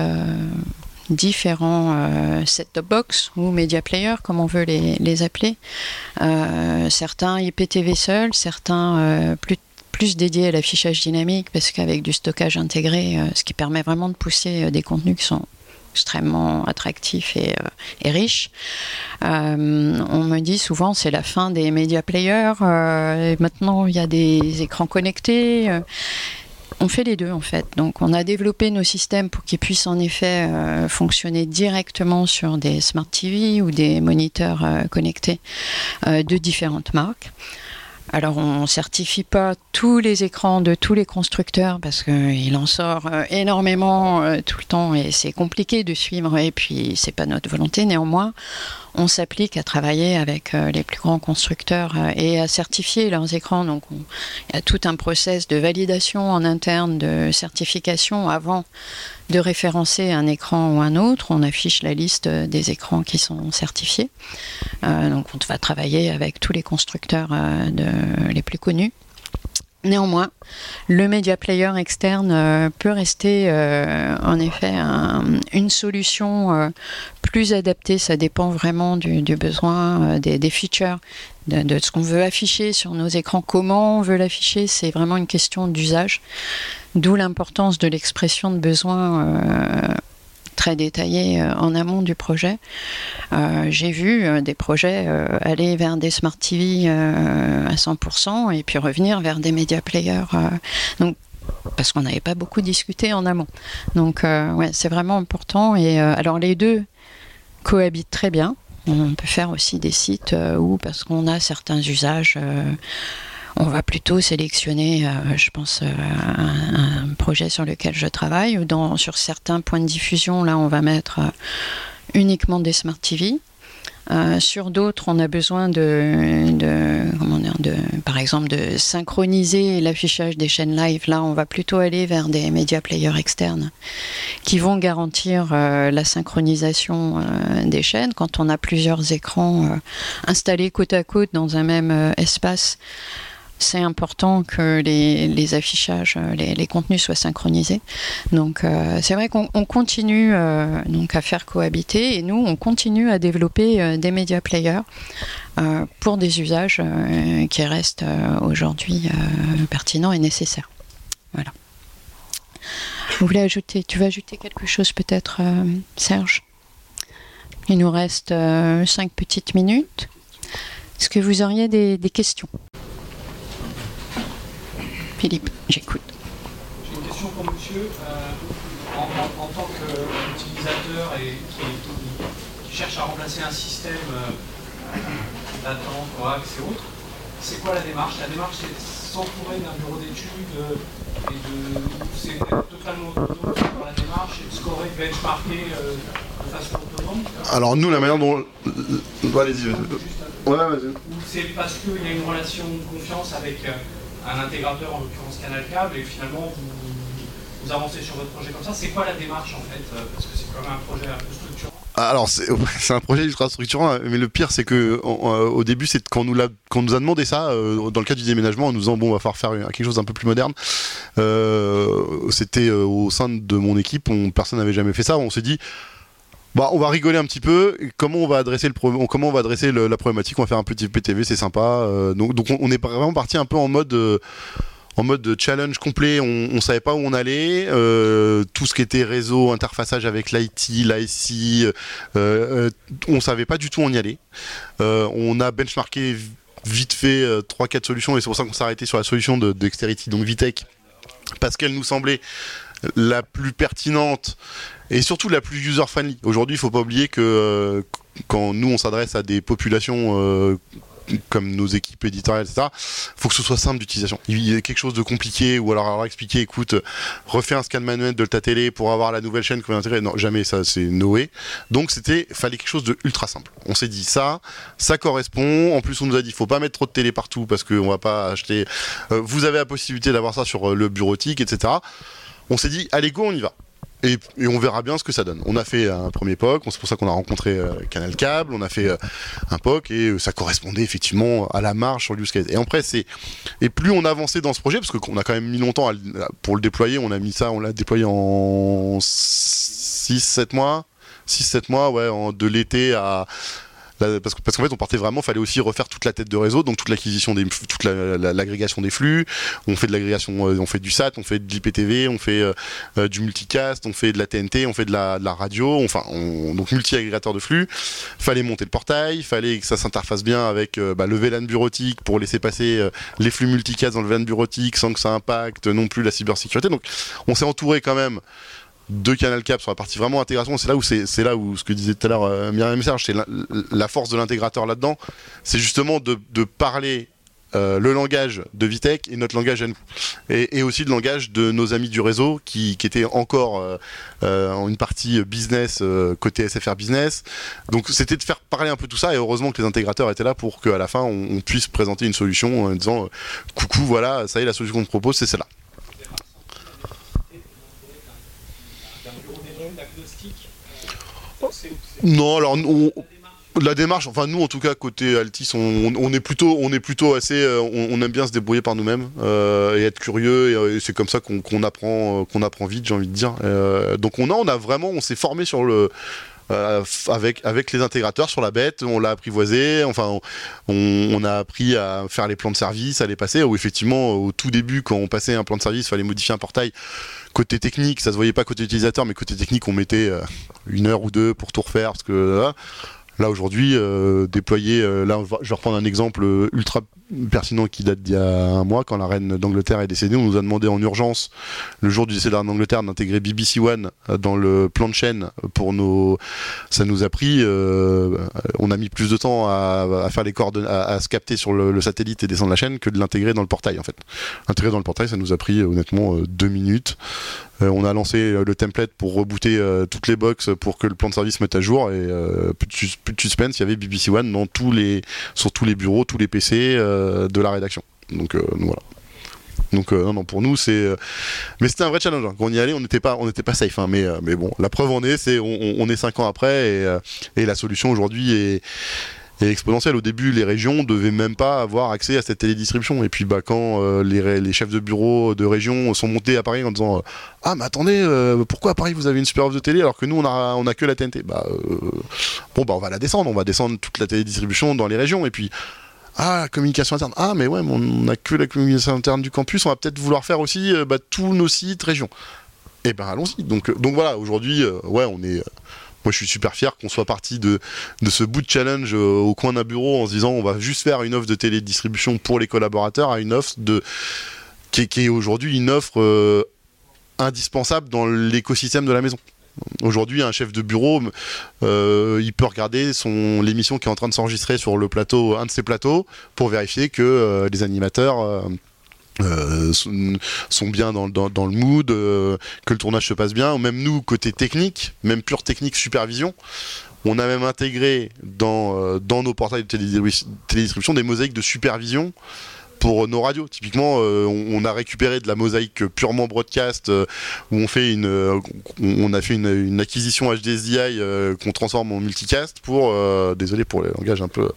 différents euh, set-top box ou media players, comme on veut les, appeler. Euh, certains IPTV seuls, certains euh, plus plus dédiés à l'affichage dynamique parce qu'avec du stockage intégré, ce qui permet vraiment de pousser des contenus qui sont extrêmement attractifs et, riches. on me dit souvent c'est la fin des media players. maintenant il y a des écrans connectés on fait les deux en fait. Donc on a développé nos systèmes pour qu'ils puissent en effet euh, fonctionner directement sur des smart TV ou des moniteurs euh, connectés euh, de différentes marques. Alors on ne certifie pas tous les écrans de tous les constructeurs parce qu'il en sort énormément tout le temps et c'est compliqué de suivre et puis c'est pas notre volonté néanmoins on s'applique à travailler avec euh, les plus grands constructeurs euh, et à certifier leurs écrans. Donc il y a tout un process de validation en interne, de certification avant de référencer un écran ou un autre. On affiche la liste des écrans qui sont certifiés. Euh, donc on va travailler avec tous les constructeurs les plus connus. Néanmoins, le media player externe euh, peut rester euh, en effet une solution euh, plus adaptée. Ça dépend vraiment du, besoin, des, features, de, ce qu'on veut afficher sur nos écrans. Comment on veut l'afficher, c'est vraiment une question d'usage. D'où l'importance de l'expression de besoin très détaillé euh, en amont du projet. Euh, j'ai vu euh, des projets aller vers des smart TV à 100% et puis revenir vers des media players. donc, parce qu'on n'avait pas beaucoup discuté en amont. Donc, ouais, c'est vraiment important. Et alors, les deux cohabitent très bien. On peut faire aussi des sites où, parce qu'on a certains usages on va plutôt sélectionner, euh, je pense, euh, un, projet sur lequel je travaille, ou dans, sur certains points de diffusion, là, on va mettre euh, uniquement des Smart TV. Sur d'autres, on a besoin de, par exemple, de synchroniser l'affichage des chaînes live. Là, on va plutôt aller vers des média players externes qui vont garantir la synchronisation des chaînes. Quand on a plusieurs écrans installés côte à côte dans un même espace, c'est important que les, affichages, euh, les, contenus soient synchronisés. Donc euh, c'est vrai qu'on continue euh, donc à faire cohabiter et nous on continue à développer des média players pour des usages qui restent aujourd'hui pertinents et nécessaires. Voilà. Vous voulez ajouter Tu veux ajouter quelque chose peut-être, Serge? Il nous reste cinq petites minutes. Est-ce que vous auriez des questions? Philippe, j'écoute. J'ai une question pour monsieur. Euh, en, tant qu'utilisateur et qui, cherche à remplacer un système euh, d'attente, coax et autres, c'est quoi la démarche? La démarche, c'est s'entourer d'un bureau d'études et de. C'est totalement autonome dans la démarche et scorer, benchmarker de façon autonome Alors, nous, la manière dont. Allez-y, Ouais, vas-y. Ou c'est parce qu'il y a une relation de confiance avec un intégrateur, en l'occurrence Canal Câble, et finalement vous, avancez sur votre projet comme ça. C'est quoi la démarche en fait euh, Parce que c'est quand même un projet un peu structurant. Ah, alors c'est un projet ultra structurant, mais le pire c'est que euh, au début c'est quand nous, nous a demandé ça euh, dans le cadre du déménagement en nous disant bon on va falloir faire quelque chose d'un peu plus moderne. C'était au sein de mon équipe, personne n'avait jamais fait ça. On s'est dit bah, on va rigoler un petit peu. Comment on va adresser la problématique? On va faire un petit PTV, c'est sympa. Euh, donc, on, est vraiment parti un peu en mode euh, challenge complet. On, on savait pas où on allait. Euh, tout ce qui était réseau, interfaçage avec l'IT, l'IC, on savait pas du tout où on y allait. on a benchmarké vite fait 3-4 solutions et c'est pour ça qu'on s'est arrêté sur la solution de Dexterity, donc Vitech, parce qu'elle nous semblait la plus pertinente et surtout la plus user-friendly. Aujourd'hui, il ne faut pas oublier que euh, quand nous, on s'adresse à des populations euh, comme nos équipes éditoriales, etc., faut que ce soit simple d'utilisation. Il y a quelque chose de compliqué, ou alors, alors expliquer, écoute, refais un scan manuel de ta télé pour avoir la nouvelle chaîne qu'on va intégrer. Non, jamais, ça, c'est Noé. Donc, c'était, fallait quelque chose de ultra simple. On s'est dit, ça, ça correspond. En plus, on nous a dit, faut pas mettre trop de télé partout parce qu'on va pas acheter. Euh, vous avez la possibilité d'avoir ça sur le bureautique, etc on s'est dit, allez go, on y va. Et, on verra bien ce que ça donne. On a fait un premier POC, c'est pour ça qu'on a rencontré euh, Canal Cable, on a fait euh, un POC et euh, ça correspondait effectivement à la marge sur l'use case. Et après, c'est et plus on avançait dans ce projet, parce qu'on a quand même mis longtemps pour le déployer, on a mis ça, on l'a déployé en 6-7 mois, 6-7 mois, ouais, de l'été à parce qu'en parce fait on partait vraiment, fallait aussi refaire toute la tête de réseau, donc toute l'acquisition des, toute l'agrégation des flux. On fait de l'agrégation, euh, on fait du SAT, on fait de l'IPTV, on fait euh, euh, du multicast, on fait de la TNT, on fait de la, radio, enfin donc multi-agrégateur de flux. Fallait monter le portail, fallait que ça s'interface bien avec bah, le VLAN bureautique pour laisser passer les flux multicast dans le VLAN bureautique sans que ça impacte non plus la cybersécurité. Donc on s'est entouré quand même de Canal Cap sur la partie vraiment intégration. C'est là où c'est là où ce que disait tout à l'heure euh, Myriam Serge, c'est la, force de l'intégrateur là-dedans, c'est justement de, parler euh, le langage de Vitech et notre langage à nous. Et, aussi le langage de nos amis du réseau qui, étaient encore euh, en une partie business, côté SFR business. Donc c'était de faire parler un peu tout ça et heureusement que les intégrateurs étaient là pour qu'à la fin on, on, puisse présenter une solution en disant coucou voilà, ça y est la solution qu'on te propose c'est celle-là. Non, alors la démarche, enfin nous en tout cas côté Altis, on, est plutôt, on est plutôt assez, euh, on, aime bien se débrouiller par nous-mêmes euh, et être curieux et, euh, c'est comme ça qu'on apprend, qu'on apprend vite, j'ai envie de dire. donc on a, on a vraiment, on s'est formé avec, avec les intégrateurs sur la bête, on l'a apprivoisé, enfin on, a appris à faire les plans de service, à les passer, où effectivement au tout début quand on passait un plan de service, il fallait modifier un portail, côté technique, ça se voyait pas côté utilisateur, mais côté technique on mettait une heure ou deux pour tout refaire, parce que Là aujourd'hui, euh, déployer, euh, là je vais reprendre un exemple euh, ultra pertinent qui date d'il y a un mois, quand la reine d'Angleterre est décédée, on nous a demandé en urgence, le jour du décès de la reine d'Angleterre, d'intégrer BBC One dans le plan de chaîne pour nos... Ça nous a pris, on a mis plus de temps à, faire les coordonnées, à, se capter sur le, satellite et descendre la chaîne que de l'intégrer dans le portail en fait. L'intégrer dans le portail, ça nous a pris honnêtement deux minutes. Euh, on a lancé euh, le template pour rebooter euh, toutes les boxes pour que le plan de service mette à jour et plus de, suspense, il y avait BBC One dans tous les, sur tous les bureaux, tous les PC de la rédaction. Donc, voilà. Donc non, non, pour nous c'est, mais c'était un vrai challenge. Hein. Quand on y allait, on n'était pas, on n'était pas safe. Hein. mais, bon, la preuve en est, c'est on, est cinq ans après et la solution aujourd'hui est et exponentielle. Au début, les régions devaient même pas avoir accès à cette télédistribution. Et puis, bah, quand euh, les, chefs de bureau de région sont montés à Paris en disant euh, Ah, mais attendez, euh, pourquoi à Paris vous avez une super offre de télé alors que nous, on a, on a que la TNT Bah, bon, bah, on va la descendre. On va descendre toute la télédistribution dans les régions. Et puis, ah, la communication interne. Ah, mais ouais, on a que la communication interne du campus. On va peut-être vouloir faire aussi bah, tous nos sites régions. Et eh ben, allons-y. Donc, donc voilà, aujourd'hui, ouais, on est moi je suis super fier qu'on soit parti de, ce bout de challenge euh, au coin d'un bureau en se disant on va juste faire une offre de télédistribution pour les collaborateurs à une offre de qui est, aujourd'hui une offre euh, indispensable dans l'écosystème de la maison. Aujourd'hui, un chef de bureau, euh, il peut regarder son l'émission qui est en train de s'enregistrer sur le plateau, un de ses plateaux, pour vérifier que les animateurs euh, sont, bien dans, dans- le mood, euh, que le tournage se passe bien. Même nous, côté technique, même pure technique supervision, on a même intégré dans, euh, dans nos portails de télédistri- télédistribution des mosaïques de supervision pour nos radios. Typiquement, euh, on, a récupéré de la mosaïque purement broadcast euh, où on fait une, euh, on a fait une, acquisition HDSDI qu'on transforme en multicast pour, désolé pour les langages un peu,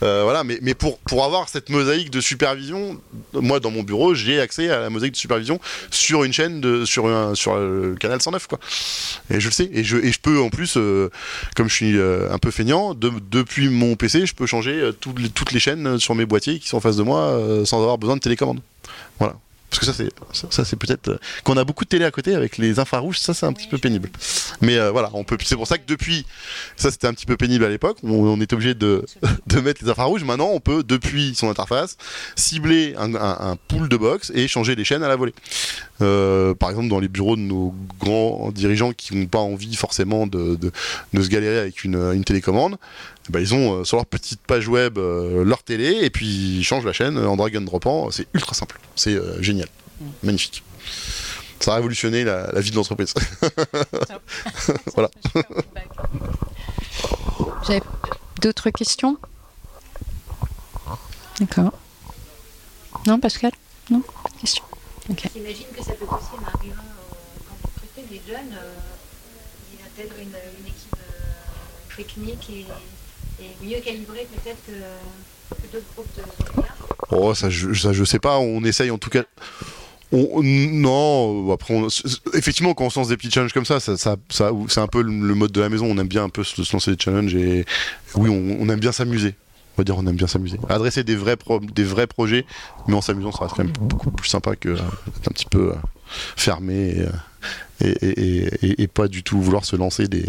voilà, mais, mais pour, pour avoir cette mosaïque de supervision, moi dans mon bureau, j'ai accès à la mosaïque de supervision sur une chaîne de, sur un, sur le canal 109 quoi. Et je le sais, et je, et je peux en plus, comme je suis un peu feignant, de- depuis mon PC, je peux changer toutes les, toutes les chaînes sur mes boîtiers qui sont en face de moi sans avoir besoin de télécommande. Voilà. Parce que ça, c'est ça, c'est peut-être euh, quand on a beaucoup de télé à côté avec les infrarouges, ça c'est un petit peu pénible. Mais euh, voilà, on peut. C'est pour ça que depuis, ça c'était un petit peu pénible à l'époque. On, on était obligé de, mettre les infrarouges. Maintenant, on peut depuis son interface cibler un pool de box et changer les chaînes à la volée. Euh, par exemple, dans les bureaux de nos grands dirigeants qui n'ont pas envie forcément de, de, de se galérer avec une, une télécommande, eh ben, ils ont euh, sur leur petite page web euh, leur télé et puis ils changent la chaîne en drag and dropant. C'est ultra simple. C'est génial. Magnifique. Ça a révolutionné la, la vie de l'entreprise. Voilà. Avez d'autres questions? D'accord. Non, Pascal? Non? Pas J'imagine que ça peut aussi un argument euh, quand vous recrutez des jeunes, euh, ils intègrent une, une équipe euh, technique et, et mieux calibrée peut-être que, que d'autres groupes de. Oh, ça je, ça, je sais pas. On essaye en tout cas. On- non, après, on- effectivement, quand on se lance des petits challenges comme ça, ça, ça, ça- c'est un peu le, le mode de la maison. On aime bien un peu se, se lancer des challenges et oui, on, on aime bien s'amuser. On va dire, on aime bien s'amuser. Adresser des vrais, projets, mais en s'amusant, ça reste quand même beaucoup plus sympa que euh, d'être un petit peu euh, fermé et, euh, et, pas du tout vouloir se lancer des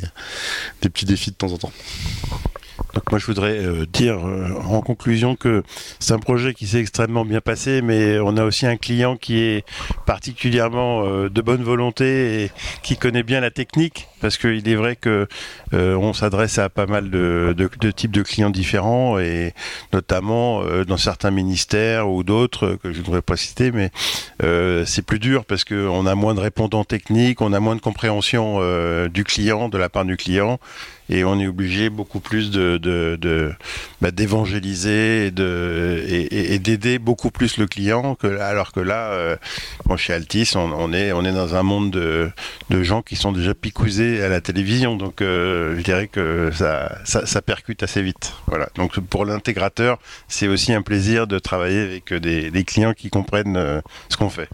petits défis de temps en temps. Donc moi je voudrais euh, dire euh, en conclusion que c'est un projet qui s'est extrêmement bien passé, mais on a aussi un client qui est particulièrement euh, de bonne volonté et qui connaît bien la technique, parce qu'il est vrai que on s'adresse à pas mal de, types de clients différents et notamment dans certains ministères ou d'autres que je ne voudrais pas citer, mais c'est plus dur parce qu'on a moins de répondants techniques, on a moins de compréhension du client, de la part du client et on est obligé beaucoup plus de, bah, d'évangéliser et, de, et, et- et d'aider beaucoup plus le client alors que là euh, chez Altis on, est dans un monde de, gens qui sont déjà picousés à la télévision. Donc euh, je dirais que ça, ça percute assez vite. Voilà. Donc pour l'intégrateur c'est aussi un plaisir de travailler avec des, des clients qui comprennent euh, ce qu'on fait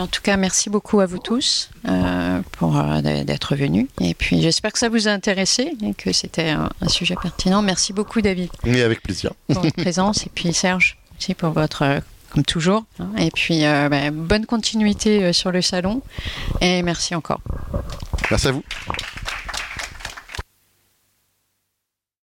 En tout cas, merci beaucoup à vous tous euh, pour euh, d'être venus. Et puis, j'espère que ça vous a intéressé et que c'était un, un sujet pertinent. Merci beaucoup, David, Mais avec plaisir. pour votre présence. Et puis, Serge, aussi pour votre, euh, comme toujours. hein. Et puis, bah, bonne continuité sur le salon. Et merci encore. Merci à vous.